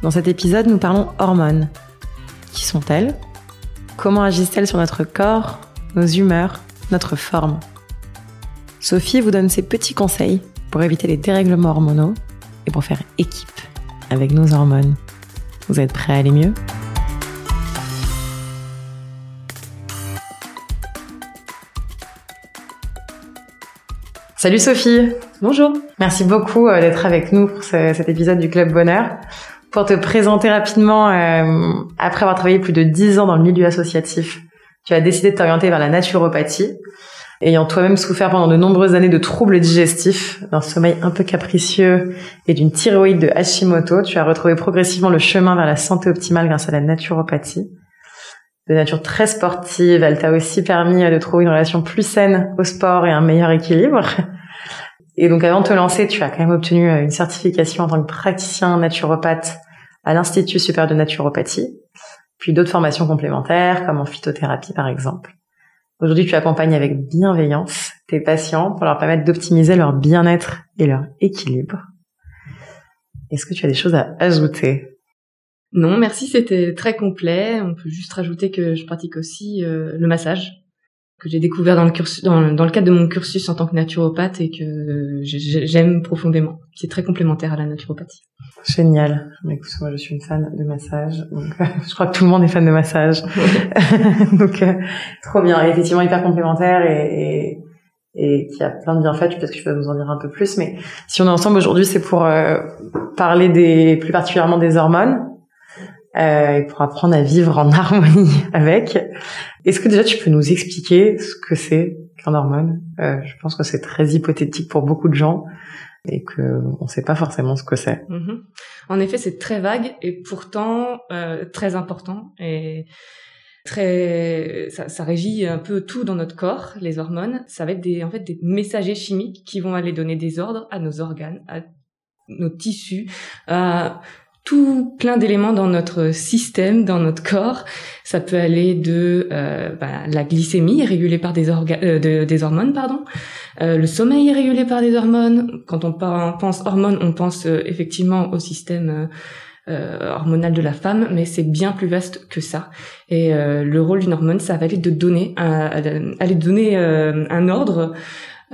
Dans cet épisode, nous parlons hormones. Qui sont-elles? Comment agissent-elles sur notre corps, nos humeurs, notre forme? Sophie vous donne ses petits conseils pour éviter les dérèglements hormonaux et pour faire équipe avec nos hormones. Vous êtes prêts à aller mieux? Salut Sophie Bonjour Merci beaucoup euh, d'être avec nous pour cet épisode du Club Bonheur. Pour te présenter rapidement, euh, après avoir travaillé plus de 10 ans dans le milieu associatif, tu as décidé de t'orienter vers la naturopathie. Ayant toi-même souffert pendant de nombreuses années de troubles digestifs, d'un sommeil un peu capricieux et d'une thyroïde de Hashimoto, tu as retrouvé progressivement le chemin vers la santé optimale grâce à la naturopathie. De nature très sportive, elle t'a aussi permis de trouver une relation plus saine au sport et un meilleur équilibre. Et donc avant de te lancer, tu as quand même obtenu euh, une certification en tant que praticien naturopathe à l'Institut supérieur de naturopathie, puis d'autres formations complémentaires comme en phytothérapie par exemple. Aujourd'hui, tu accompagnes avec bienveillance tes patients pour leur permettre d'optimiser leur bien-être et leur équilibre. Est-ce que tu as des choses à ajouter? Non, merci, c'était très complet. On peut juste rajouter que je pratique aussi euh, le massage que j'ai découvert dans le, cursus, dans, le cadre de mon cursus en tant que naturopathe et que j'aime profondément. C'est très complémentaire à la naturopathie. Génial. Écoute, moi je suis une fan de massage, donc je crois que tout le monde est fan de massage. donc euh, trop bien, et effectivement hyper complémentaire et, et, et qui a plein de bienfaits. Peut-être que tu vas nous en dire un peu plus, mais si on est ensemble aujourd'hui, c'est pour euh, parler des plus particulièrement des hormones euh, et pour apprendre à vivre en harmonie avec. Est-ce que déjà tu peux nous expliquer ce que c'est qu'un hormone? Euh, Je pense que c'est très hypothétique pour beaucoup de gens et que on ne sait pas forcément ce que c'est. Mm-hmm. En effet, c'est très vague et pourtant euh, très important et très ça, ça, régit un peu tout dans notre corps. Les hormones, ça va être des en fait des messagers chimiques qui vont aller donner des ordres à nos organes, à nos tissus, à tout plein d'éléments dans notre système, dans notre corps. Ça peut aller de euh, bah, la glycémie régulée par des, euh, des hormones, pardon. Euh, le sommeil est régulé par des hormones. Quand on pense hormones, on pense euh, effectivement au système euh, hormonal de la femme, mais c'est bien plus vaste que ça. Et le rôle d'une hormone, ça va aller de donner, aller donner un ordre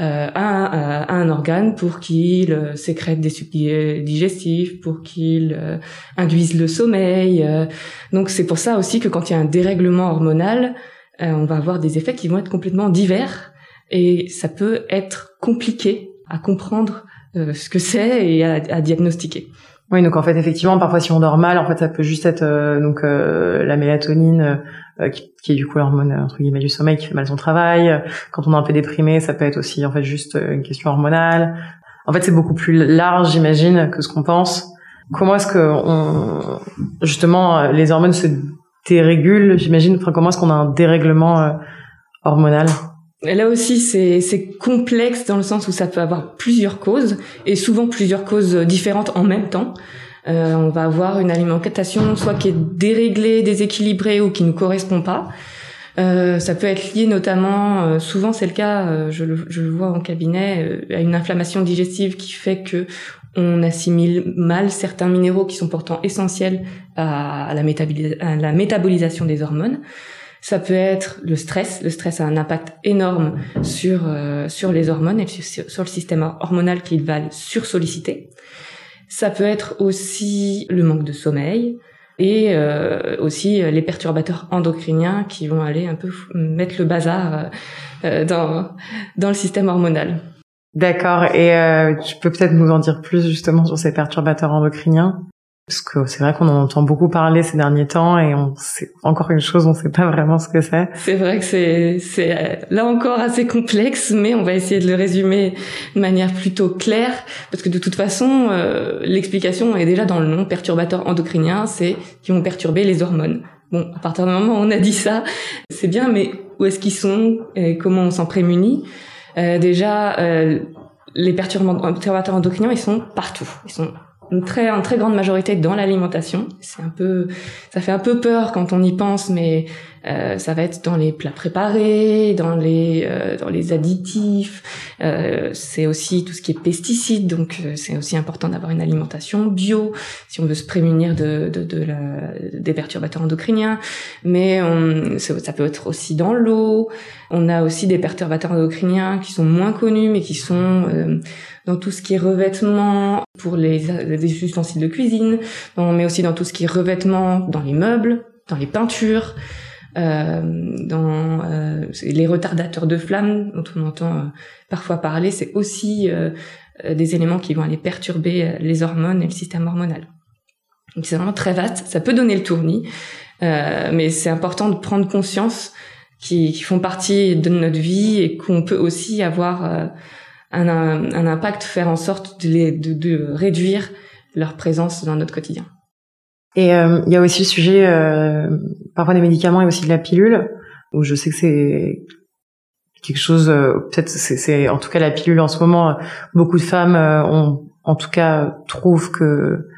euh, à, un organe pour qu'il euh, sécrète des sucs digestifs, pour qu'il euh, induise le sommeil. donc c'est pour ça aussi que quand il y a un dérèglement hormonal, on va avoir des effets qui vont être complètement divers et ça peut être compliqué à comprendre ce que c'est et à, à diagnostiquer. Oui, donc en fait, effectivement, parfois si on dort mal, en fait, ça peut juste être euh, donc euh, la mélatonine, euh, qui, qui, est du coup l'hormone entre guillemets du sommeil, qui fait mal son travail. Quand on est un peu déprimé, ça peut être aussi en fait juste une question hormonale. En fait, c'est beaucoup plus large, j'imagine, que ce qu'on pense. Comment est-ce que on, justement les hormones se dérégulent J'imagine? Enfin, comment est-ce qu'on a un dérèglement hormonal? Là aussi, c'est complexe dans le sens où ça peut avoir plusieurs causes et souvent plusieurs causes différentes en même temps. Euh, on va avoir une alimentation soit qui est déréglée, déséquilibrée ou qui ne correspond pas. Euh, ça peut être lié notamment, euh, souvent c'est le cas, euh, je le, je, le, vois en cabinet, euh, à une inflammation digestive qui fait que on assimile mal certains minéraux qui sont pourtant essentiels à la métabolisation des hormones. Ça peut être le stress. Le stress a un impact énorme sur euh, sur les hormones et sur, le système hormonal qui va sursolliciter. Ça peut être aussi le manque de sommeil et euh, aussi les perturbateurs endocriniens qui vont aller un peu mettre le bazar euh, dans dans le système hormonal. D'accord. Et tu peux peut-être nous en dire plus justement sur ces perturbateurs endocriniens? Parce que c'est vrai qu'on en entend beaucoup parler ces derniers temps et on sait encore une chose, on sait pas vraiment ce que c'est. C'est vrai que c'est c'est là encore assez complexe, mais on va essayer de le résumer de manière plutôt claire parce que de toute façon, euh, l'explication est déjà dans le nom perturbateur endocrinien, c'est qui vont perturber les hormones. Bon, à partir du moment où on a dit ça, c'est bien, mais où est-ce qu'ils sont et comment on s'en prémunit? Euh, Déjà, euh, les perturbateurs endocriniens, ils sont partout. Ils sont une très, une très grande majorité dans l'alimentation. C'est un peu, ça fait un peu peur quand on y pense, mais euh, ça va être dans les plats préparés, dans les, euh, dans les additifs. Euh, c'est aussi tout ce qui est pesticides, donc euh, c'est aussi important d'avoir une alimentation bio si on veut se prémunir de, de, de la, des perturbateurs endocriniens. Mais on, ça peut être aussi dans l'eau. On a aussi des perturbateurs endocriniens qui sont moins connus, mais qui sont euh, dans tout ce qui est revêtement pour les, les ustensiles de cuisine, mais aussi dans tout ce qui est revêtement dans les meubles, dans les peintures, dans euh, les retardateurs de flamme dont on entend euh, parfois parler, c'est aussi euh, des éléments qui vont aller perturber les hormones et le système hormonal. Donc c'est vraiment très vaste, ça peut donner le tournis, mais c'est important de prendre conscience qui, qui, font partie de notre vie et qu'on peut aussi avoir un, impact, faire en sorte de, réduire leur présence dans notre quotidien. Et euh, il y a aussi le sujet, euh, parfois des médicaments et aussi de la pilule, où je sais que c'est quelque chose, euh, peut-être c'est en tout cas la pilule en ce moment, beaucoup de femmes ont, en tout cas trouvent que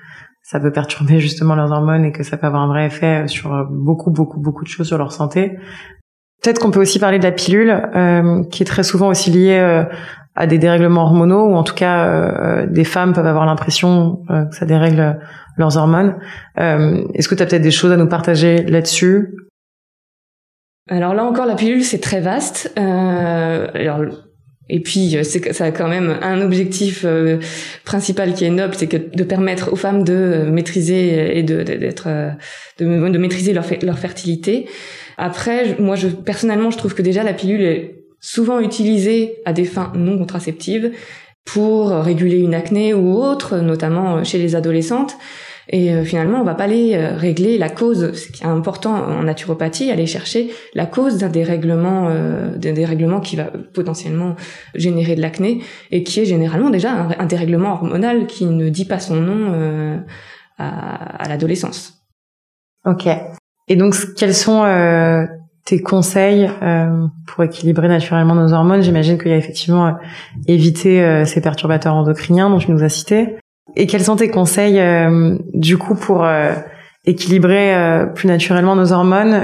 ça peut perturber justement leurs hormones et que ça peut avoir un vrai effet sur beaucoup beaucoup beaucoup de choses sur leur santé. Peut-être qu'on peut aussi parler de la pilule, euh, qui est très souvent aussi liée euh, à des dérèglements hormonaux, ou en tout cas, euh, des femmes peuvent avoir l'impression que ça dérègle leurs hormones. Est-ce que tu as peut-être des choses à nous partager là-dessus? Alors là encore, la pilule, c'est très vaste. alors, et puis, c'est ça a quand même un objectif principal qui est noble, c'est que de permettre aux femmes de maîtriser et de d'être de, de, maîtriser leur, leur fertilité. Après, moi, je, personnellement, je trouve que déjà la pilule est souvent utilisée à des fins non contraceptives pour réguler une acné ou autre, notamment chez les adolescentes. Et euh, finalement, on va pas aller euh, régler la cause. Ce qui est important en naturopathie, aller chercher la cause d'un dérèglement, euh, d'un dérèglement qui va potentiellement générer de l'acné et qui est généralement déjà un, dérèglement hormonal qui ne dit pas son nom euh, à, à l'adolescence. Ok. Et donc, quels sont euh, tes conseils euh, pour équilibrer naturellement nos hormones? J'imagine qu'il y a effectivement euh, éviter euh, ces perturbateurs endocriniens dont tu nous as cité. Et quels sont tes conseils euh, du coup pour équilibrer plus naturellement nos hormones?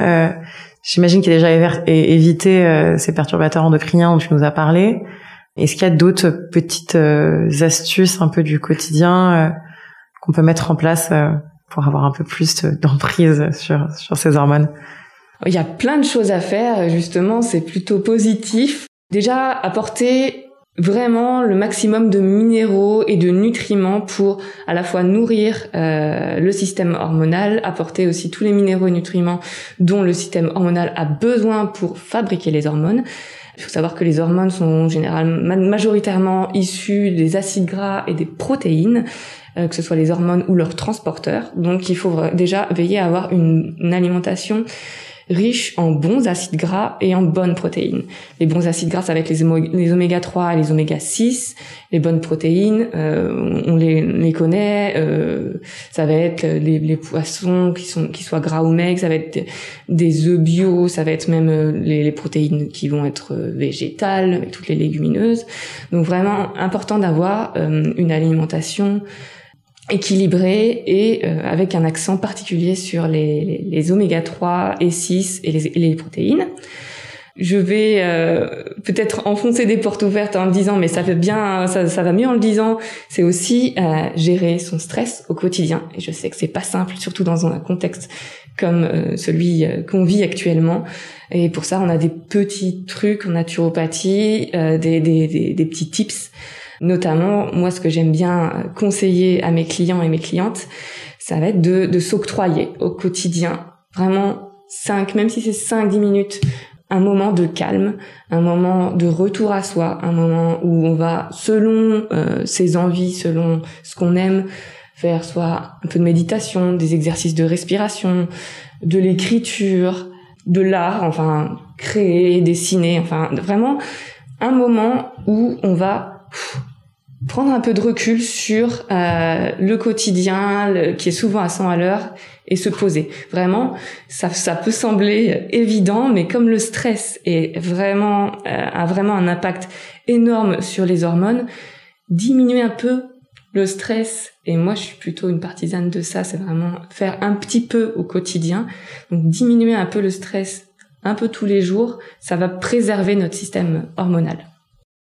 J'imagine qu'il y a déjà éviter ces perturbateurs endocriniens dont tu nous as parlé. Est-ce qu'il y a d'autres petites astuces un peu du quotidien qu'on peut mettre en place pour avoir un peu plus d'emprise sur, sur ces hormones? Il y a plein de choses à faire, justement, c'est plutôt positif. Déjà, apporter vraiment le maximum de minéraux et de nutriments pour à la fois nourrir euh, le système hormonal, apporter aussi tous les minéraux et nutriments dont le système hormonal a besoin pour fabriquer les hormones. Il faut savoir que les hormones sont généralement majoritairement issues des acides gras et des protéines. Euh, que ce soit les hormones ou leurs transporteurs. Donc il faut déjà veiller à avoir une, alimentation riche en bons acides gras et en bonnes protéines. Les bons acides gras, être les, les oméga 3 et les oméga 6. Les bonnes protéines, euh, on les, les connaît. Euh, ça va être les, les, poissons qui sont qui soient gras ou maigres. Ça va être des, œufs bio. Ça va être même euh, les, les, protéines qui vont être euh, végétales, toutes les légumineuses. Donc vraiment important d'avoir une alimentation équilibré et euh, avec un accent particulier sur les, les, oméga 3 et 6 et les, les protéines. Je vais euh, peut-être enfoncer des portes ouvertes en me disant mais ça fait bien ça, ça va mieux en le disant. C'est aussi euh, gérer son stress au quotidien. Et je sais que c'est pas simple surtout dans un contexte comme celui qu'on vit actuellement. Et pour ça on a des petits trucs en naturopathie des, des, des, des petits tips Notamment, moi, ce que j'aime bien conseiller à mes clients et mes clientes, ça va être de, de s'octroyer au quotidien vraiment 5, même si c'est 5-10 minutes, un moment de calme, un moment de retour à soi, un moment où on va, selon euh, ses envies, selon ce qu'on aime, faire soit un peu de méditation, des exercices de respiration, de l'écriture, de l'art, enfin créer, dessiner, enfin vraiment un moment où on va prendre un peu de recul sur euh, le quotidien qui est souvent à 100 à l'heure et se poser. Vraiment, ça, ça peut sembler évident, mais comme le stress est vraiment euh, a vraiment un impact énorme sur les hormones, diminuer un peu le stress, et moi je suis plutôt une partisane de ça, c'est vraiment faire un petit peu au quotidien, donc diminuer un peu le stress un peu tous les jours, ça va préserver notre système hormonal.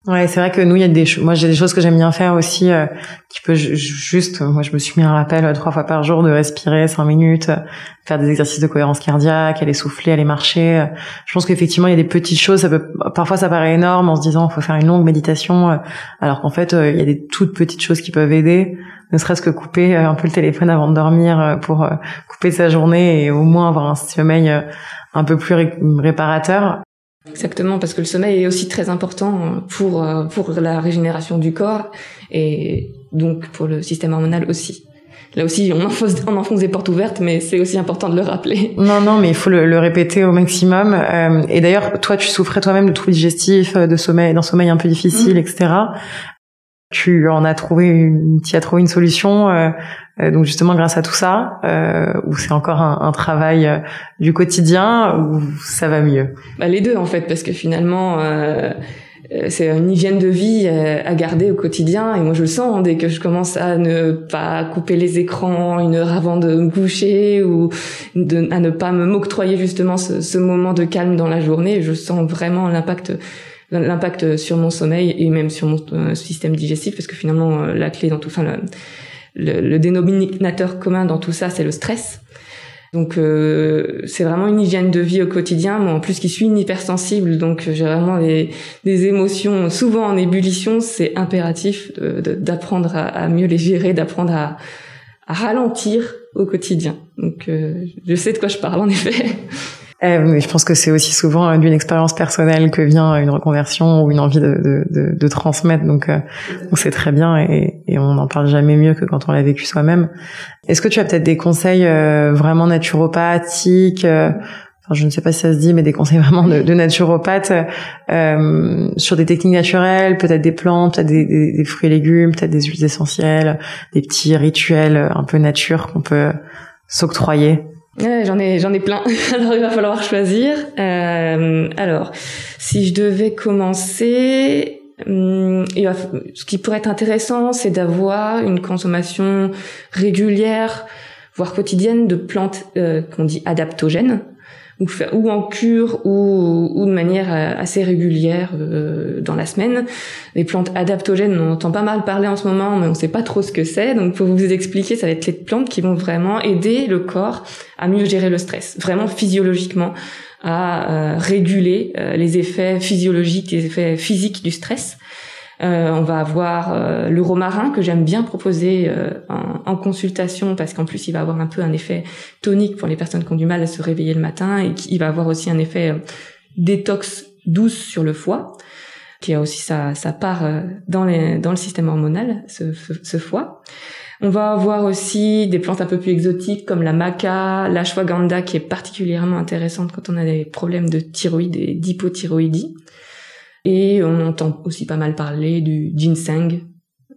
Ouais, c'est vrai que nous, il y a des choses. Moi, j'ai des choses que j'aime bien faire aussi, euh, qui peut juste. Moi, je me suis mis un rappel euh, trois fois par jour de respirer cinq minutes, euh, faire des exercices de cohérence cardiaque, aller souffler, aller marcher. Je pense qu'effectivement, il y a des petites choses. Ça peut, parfois, ça paraît énorme en se disant, faut faire une longue méditation, alors qu'en fait, il y a des toutes petites choses qui peuvent aider. Ne serait-ce que couper un peu le téléphone avant de dormir pour couper sa journée et au moins avoir un sommeil un peu plus réparateur. Exactement, parce que le sommeil est aussi très important pour euh, pour la régénération du corps et donc pour le système hormonal aussi. Là aussi, on enfonce, on enfonce des portes ouvertes, mais c'est aussi important de le rappeler. Non, non, mais il faut le, le répéter au maximum. Euh, et d'ailleurs, toi, tu souffrais toi-même de troubles digestifs, de sommeil, d'un sommeil un peu difficile, mmh. etc tu en as trouvé une, tu as trouvé une solution euh, euh, donc justement grâce à tout ça euh, ou c'est encore un, un travail euh, du quotidien ou ça va mieux? Bah, les deux en fait parce que finalement c'est une hygiène de vie à garder au quotidien. Et moi je le sens hein, dès que je commence à ne pas couper les écrans une heure avant de me coucher ou de, à ne pas me m'octroyer justement ce, ce moment de calme dans la journée je sens vraiment l'impact l'impact sur mon sommeil et même sur mon euh, système digestif parce que finalement euh, la clé dans tout ça le, dénominateur commun dans tout ça c'est le stress. Donc euh, c'est vraiment une hygiène de vie au quotidien. Moi en plus qui suis une hypersensible donc j'ai vraiment des, émotions souvent en ébullition c'est impératif d'apprendre à, mieux les gérer d'apprendre à, à, ralentir au quotidien. Donc je sais de quoi je parle en effet Euh, je pense que c'est aussi souvent d'une expérience personnelle que vient une reconversion ou une envie de, transmettre. Donc, euh, on sait très bien et, on n'en parle jamais mieux que quand on l'a vécu soi-même. Est-ce que tu as peut-être des conseils euh, vraiment naturopathiques euh, je ne sais pas si ça se dit, mais des conseils vraiment de, de naturopathe euh, sur des techniques naturelles, peut-être des plantes, peut-être des, des, des, fruits et légumes, peut-être des huiles essentielles, des petits rituels un peu nature qu'on peut s'octroyer? J'en ai, j'en ai plein. alors il va falloir choisir. Euh, alors, si je devais commencer, hum, ce qui pourrait être intéressant, c'est d'avoir une consommation régulière, voire quotidienne, de plantes euh, qu'on dit adaptogènes ou, ou en cure ou, ou, de manière euh, assez régulière euh, dans la semaine. Les plantes adaptogènes, on entend pas mal parler en ce moment, mais on sait pas trop ce que c'est. Donc pour vous expliquer, ça va être les plantes qui vont vraiment aider le corps à mieux gérer le stress, vraiment physiologiquement à euh, réguler les effets physiologiques, les effets physiques du stress. Euh, on va avoir euh, le romarin que j'aime bien proposer euh, en, consultation parce qu'en plus il va avoir un peu un effet tonique pour les personnes qui ont du mal à se réveiller le matin et qui va avoir aussi un effet détox douce sur le foie qui a aussi sa, part dans, dans le système hormonal, ce, ce, foie. On va avoir aussi des plantes un peu plus exotiques comme la maca, l'ashwagandha qui est particulièrement intéressante quand on a des problèmes de thyroïde et d'hypothyroïdie. Et on entend aussi pas mal parler du ginseng,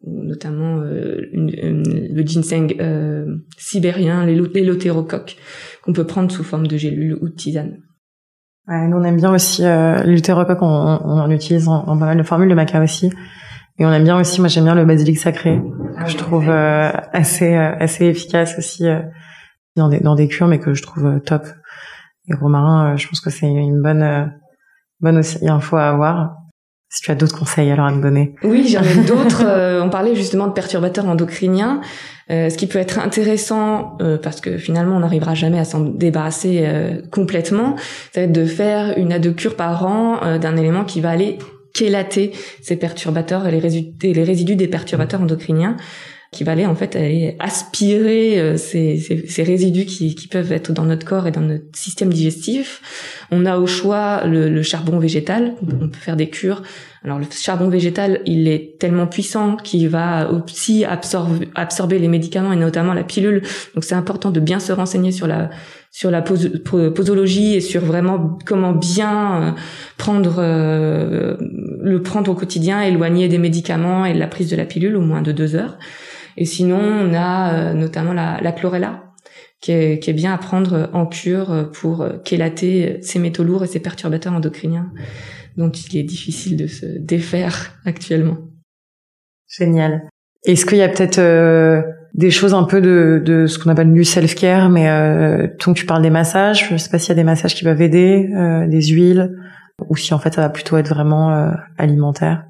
notamment euh, le ginseng euh, sibérien, l'élothérocoque, qu'on peut prendre sous forme de gélule ou de tisane. Ouais, nous on aime bien aussi euh, l'élothérocoque, on, on, en utilise en, pas mal de formules, le maca aussi. Et on aime bien aussi, moi j'aime bien le basilic sacré, que je trouve euh, assez assez efficace aussi dans des dans des cures, mais que je trouve top. Et romarin, je pense que c'est une bonne bonne aussi info à avoir. Si tu as d'autres conseils alors à me donner. Oui, j'en ai d'autres. Euh, on parlait justement de perturbateurs endocriniens. Euh, ce qui peut être intéressant, euh, parce que finalement on n'arrivera jamais à s'en débarrasser euh, complètement, ça va être de faire une à deux cures par an d'un élément qui va aller chélater ces perturbateurs et les résidus, les résidus des perturbateurs endocriniens qui va aller en fait aller aspirer euh, ces, ces, ces, résidus qui, qui, peuvent être dans notre corps et dans notre système digestif. On a au choix le, le charbon végétal. On peut faire des cures Alors le charbon végétal, il est tellement puissant qu'il va aussi absorber, absorber les médicaments et notamment la pilule. Donc c'est important de bien se renseigner sur la sur la posologie et sur vraiment comment bien euh, prendre euh, le prendre au quotidien, éloigner des médicaments et de la prise de la pilule au moins de deux heures. Et sinon, on a euh, notamment la, la chlorella, qui est, qui est, bien à prendre en cure pour kélater ces métaux lourds et ces perturbateurs endocriniens dont il est difficile de se défaire actuellement. Génial. Est-ce qu'il y a peut-être des choses un peu de, de ce qu'on appelle du self-care, mais euh, donc tu parles des massages, je sais pas s'il y a des massages qui peuvent aider, euh, des huiles, ou si en fait ça va plutôt être vraiment euh, alimentaire?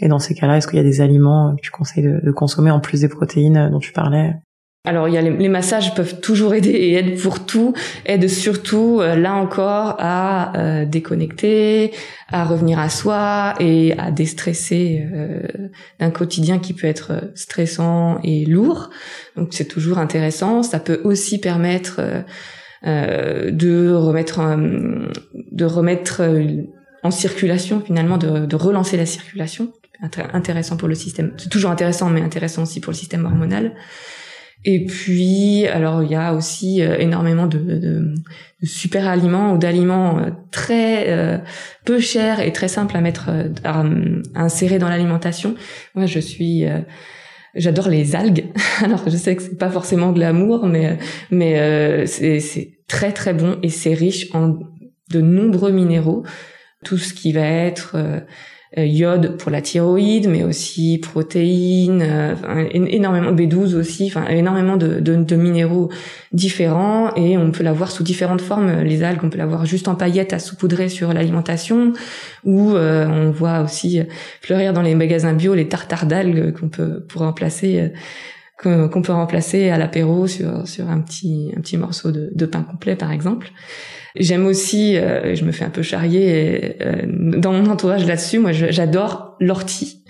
Et dans ces cas-là, est-ce qu'il y a des aliments que tu conseilles de, de consommer en plus des protéines dont tu parlais? Alors il y a les, massages peuvent toujours aider et aident pour tout, aident surtout euh, là encore à euh, déconnecter, à revenir à soi et à déstresser euh, d'un quotidien qui peut être stressant et lourd. Donc c'est toujours intéressant. Ça peut aussi permettre de remettre de remettre en circulation finalement de, de relancer la circulation intéressant pour le système c'est toujours intéressant mais intéressant aussi pour le système hormonal et puis, alors il y a aussi euh, énormément de, de, de, super aliments ou d'aliments euh, très euh, peu chers et très simples à mettre, à, insérer dans l'alimentation. Moi, je suis, j'adore les algues. Alors, je sais que c'est pas forcément de l'amour, mais mais c'est très très bon et c'est riche en de nombreux minéraux. Tout ce qui va être euh, iode pour la thyroïde, mais aussi protéines, euh, énormément B12 aussi, enfin énormément de, de, de, minéraux différents et on peut l'avoir sous différentes formes. Les algues, on peut l'avoir juste en paillettes à saupoudrer sur l'alimentation, ou euh, on voit aussi fleurir dans les magasins bio les tartares d'algues qu'on peut pour remplacer qu'on peut remplacer à l'apéro sur sur un petit un petit morceau de, de pain complet par exemple. J'aime aussi, euh, je me fais un peu charrier euh, dans mon entourage là-dessus. Moi, j'adore l'ortie.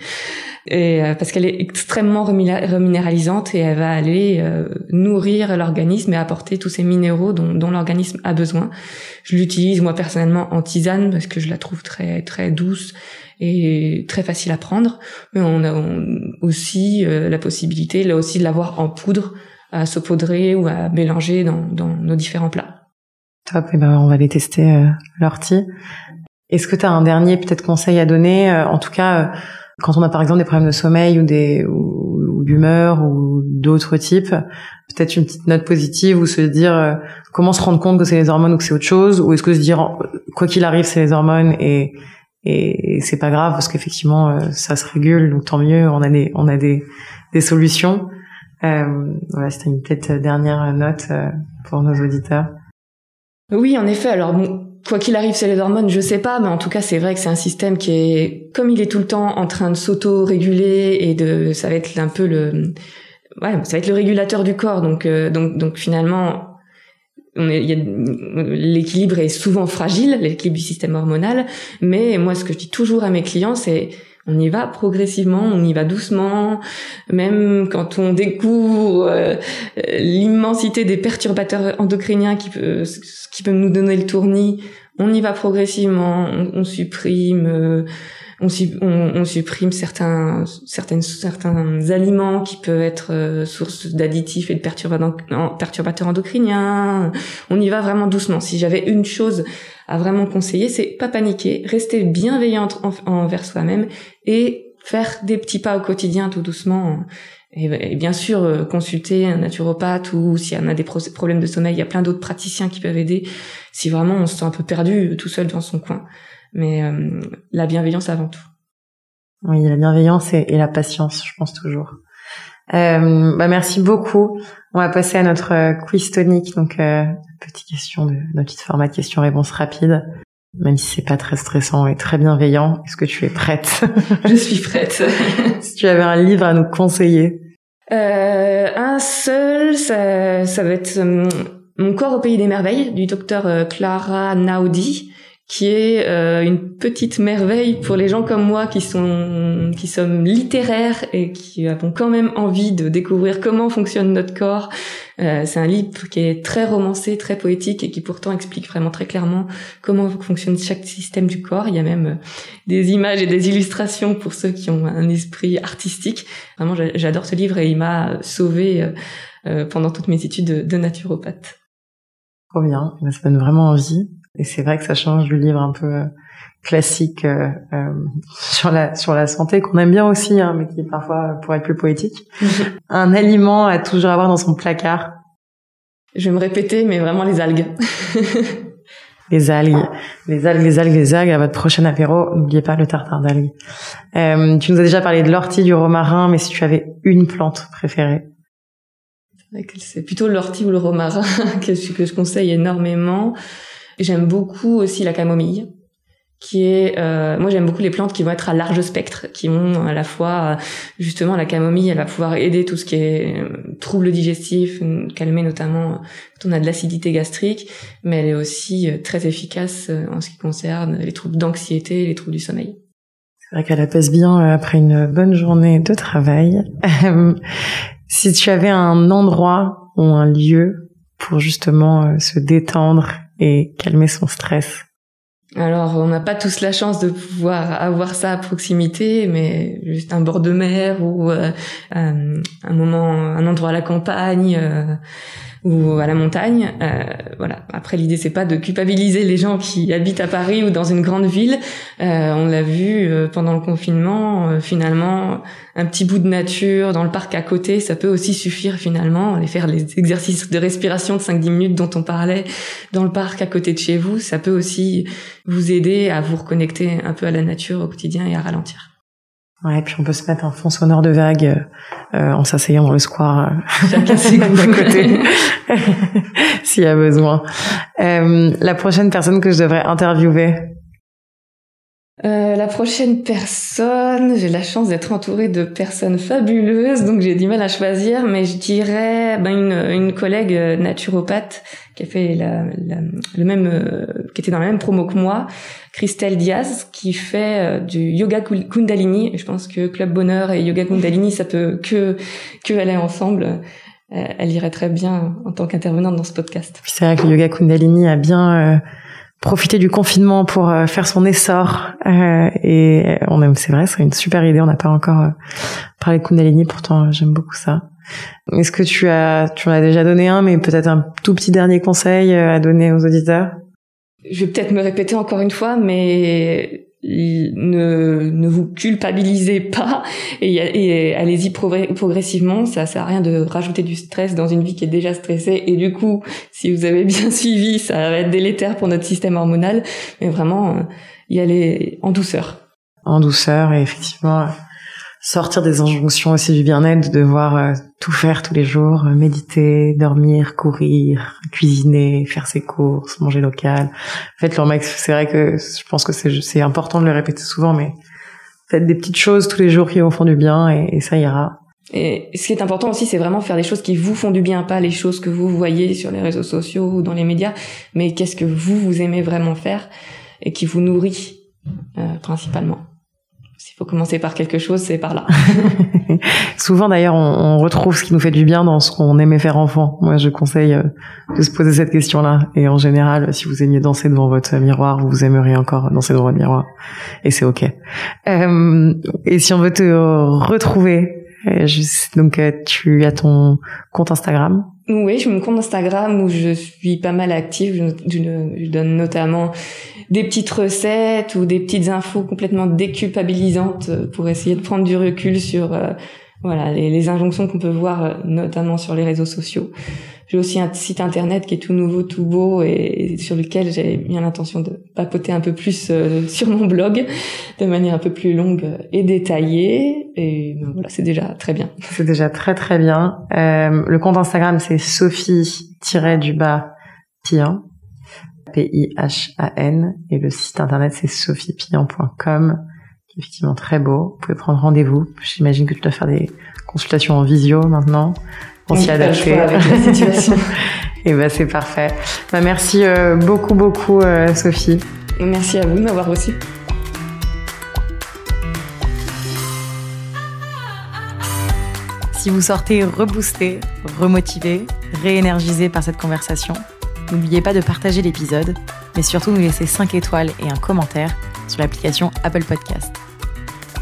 Et, euh, parce qu'elle est extrêmement reminéralisante et elle va aller nourrir l'organisme et apporter tous ces minéraux dont, dont l'organisme a besoin. Je l'utilise moi personnellement en tisane parce que je la trouve très très douce et très facile à prendre. Mais on a aussi la possibilité là aussi de l'avoir en poudre à saupoudrer ou à mélanger dans, dans nos différents plats. Top, et ben on va les tester euh, l'ortie. Est-ce que tu as un dernier peut-être conseil à donner? Euh, En tout cas, euh, quand on a par exemple des problèmes de sommeil ou des ou, d'humeur ou d'autres types, peut-être une petite note positive ou se dire comment se rendre compte que c'est les hormones ou que c'est autre chose, ou est-ce que se dire quoi qu'il arrive c'est les hormones et et, c'est pas grave parce qu'effectivement ça se régule donc tant mieux on a des on a des des solutions. voilà c'était une peut-être dernière note pour nos auditeurs. Oui, en effet. Alors quoi qu'il arrive, c'est les hormones, je sais pas, mais en tout cas, c'est vrai que c'est un système qui est, comme il est tout le temps en train de s'auto-réguler et de, ça va être un peu le, ouais, ça va être le régulateur du corps. Donc, euh, donc, donc finalement, l'équilibre est souvent fragile, l'équilibre du système hormonal. Mais moi, ce que je dis toujours à mes clients, c'est on y va progressivement, on y va doucement, même quand on découvre euh, l'immensité des perturbateurs endocriniens qui peut, qui peut nous donner le tournis, on y va progressivement, on, supprime, euh, on, supprime certains, certaines, certains aliments qui peuvent être euh, source d'additifs et de perturbateurs endocriniens. On y va vraiment doucement. Si j'avais une chose à vraiment conseiller, c'est pas paniquer, rester bienveillante envers soi-même et faire des petits pas au quotidien tout doucement. Et, bien sûr, euh, consulter un naturopathe ou s'il y en a des problèmes de sommeil, il y a plein d'autres praticiens qui peuvent aider si vraiment on se sent un peu perdu euh, tout seul dans son coin. Mais euh, la bienveillance avant tout. Oui, la bienveillance et, la patience, je pense toujours. Euh, bah merci beaucoup. On va passer à notre quiz tonique, donc euh, petite question de notre petite format de questions-réponses rapides. Même si c'est pas très stressant et très bienveillant, est-ce que tu es prête? Je suis prête. si tu avais un livre à nous conseiller. Euh, un seul, ça, ça va être euh, Mon corps au pays des merveilles du docteur euh, Clara Naudi, qui est euh, une petite merveille pour les gens comme moi qui sont qui sommes littéraires et qui avons quand même envie de découvrir comment fonctionne notre corps. Euh, c'est un livre qui est très romancé, très poétique et qui pourtant explique vraiment très clairement comment fonctionne chaque système du corps. Il y a même euh, des images et des illustrations pour ceux qui ont un esprit artistique. Vraiment, j'adore ce livre et il m'a sauvé pendant toutes mes études de, de naturopathe. Trop bien, ça donne vraiment envie. Et c'est vrai que ça change du livre un peu euh, classique euh, euh, sur la sur la santé qu'on aime bien aussi, hein, mais qui parfois pourrait être plus poétique. un aliment à toujours avoir dans son placard. Je vais me répéter, mais vraiment les algues. les algues, les algues, les algues, les algues. À votre prochain apéro, n'oubliez pas le tartare d'algues. Euh, tu nous as déjà parlé de l'ortie, du romarin, mais si tu avais une plante préférée? C'est plutôt l'ortie ou le romarin que je conseille énormément. J'aime beaucoup aussi la camomille qui est euh, moi j'aime beaucoup les plantes qui vont être à large spectre qui vont à la fois justement la camomille elle va pouvoir aider tout ce qui est euh, troubles digestifs calmer notamment quand on a de l'acidité gastrique mais elle est aussi euh, très efficace en ce qui concerne les troubles d'anxiété les troubles du sommeil. C'est vrai qu'elle apaise bien après une bonne journée de travail. Si tu avais un endroit ou un lieu pour justement se détendre et calmer son stress. Alors, on n'a pas tous la chance de pouvoir avoir ça à proximité, mais juste un bord de mer ou euh, un moment, un endroit à la campagne, euh, ou à la montagne. Euh, voilà. Après, l'idée c'est pas de culpabiliser les gens qui habitent à Paris ou dans une grande ville. Euh, on l'a vu euh, pendant le confinement. Euh, finalement, un petit bout de nature dans le parc à côté, ça peut aussi suffire finalement. Aller faire les exercices de respiration de 5-10 minutes dont on parlait dans le parc à côté de chez vous, ça peut aussi vous aider à vous reconnecter un peu à la nature au quotidien et à ralentir. Ouais, puis on peut se mettre un fond sonore de vagues euh, en s'asseyant dans le square euh, d'à côté, s'il y a besoin. Euh, la prochaine personne que je devrais interviewer euh, la prochaine personne, j'ai la chance d'être entourée de personnes fabuleuses, donc j'ai du mal à choisir, mais je dirais ben, une, une collègue naturopathe qui a fait la, la, le même, euh, qui était dans la même promo que moi, Christelle Diaz, qui fait euh, du yoga Kundalini. Je pense que Club Bonheur et yoga Kundalini, ça peut que que aller ensemble. elle irait très bien en tant qu'intervenante dans ce podcast. C'est vrai que yoga Kundalini a bien profiter du confinement pour euh, faire son essor euh, et on aime c'est vrai c'est une super idée on n'a pas encore euh, parlé de Kundalini pourtant j'aime beaucoup ça. Est-ce que tu as tu en as déjà donné un mais peut-être un tout petit dernier conseil à donner aux auditeurs? Je vais peut-être me répéter encore une fois mais ne, ne vous culpabilisez pas et, allez-y progressivement. Ça sert à rien de rajouter du stress dans une vie qui est déjà stressée. Et du coup, si vous avez bien suivi, ça va être délétère pour notre système hormonal. Mais vraiment, euh, y aller en douceur. En douceur et effectivement, sortir des injonctions aussi du bien-être, de devoir euh, tout faire tous les jours, euh, méditer, dormir, courir, cuisiner, faire ses courses, manger local. Faites le max. C'est vrai que je pense que c'est important de le répéter souvent, mais faites des petites choses tous les jours qui vous font du bien et, ça ira. Et ce qui est important aussi, c'est vraiment faire des choses qui vous font du bien, pas les choses que vous voyez sur les réseaux sociaux ou dans les médias, mais qu'est-ce que vous, vous aimez vraiment faire et qui vous nourrit euh, principalement. S'il faut commencer par quelque chose, c'est par là. Souvent d'ailleurs, on, retrouve ce qui nous fait du bien dans ce qu'on aimait faire enfant. Moi, je conseille euh, de se poser cette question-là. Et en général, si vous aimiez danser devant votre miroir, vous aimeriez encore danser devant votre miroir. Et c'est ok. Euh, et si on veut te retrouver, euh, donc tu as ton compte Instagram oui, j'ai mon compte Instagram où je suis pas mal active. Je, je, donne notamment des petites recettes ou des petites infos complètement déculpabilisantes pour essayer de prendre du recul sur euh, voilà les, les injonctions qu'on peut voir euh, notamment sur les réseaux sociaux. J'ai aussi un site internet qui est tout nouveau, tout beau et, sur lequel j'ai bien l'intention de papoter un peu plus euh, sur mon blog de manière un peu plus longue et détaillée. Et ben, voilà, c'est déjà très bien. C'est déjà très très bien. Euh, le compte Instagram c'est Sophie-du-bas Pian. P-I-H-A-N et le site internet c'est est effectivement très beau. Vous pouvez prendre rendez-vous. J'imagine que tu dois faire des consultations en visio maintenant on s'y adapte avec la situation. Et ben c'est parfait. Bah, merci euh, beaucoup beaucoup euh, Sophie. Et merci à vous de m'avoir reçu. Si vous sortez reboosté, remotivé, réénergisé par cette conversation, n'oubliez pas de partager l'épisode, mais surtout nous laisser 5 étoiles et un commentaire sur l'application Apple Podcast.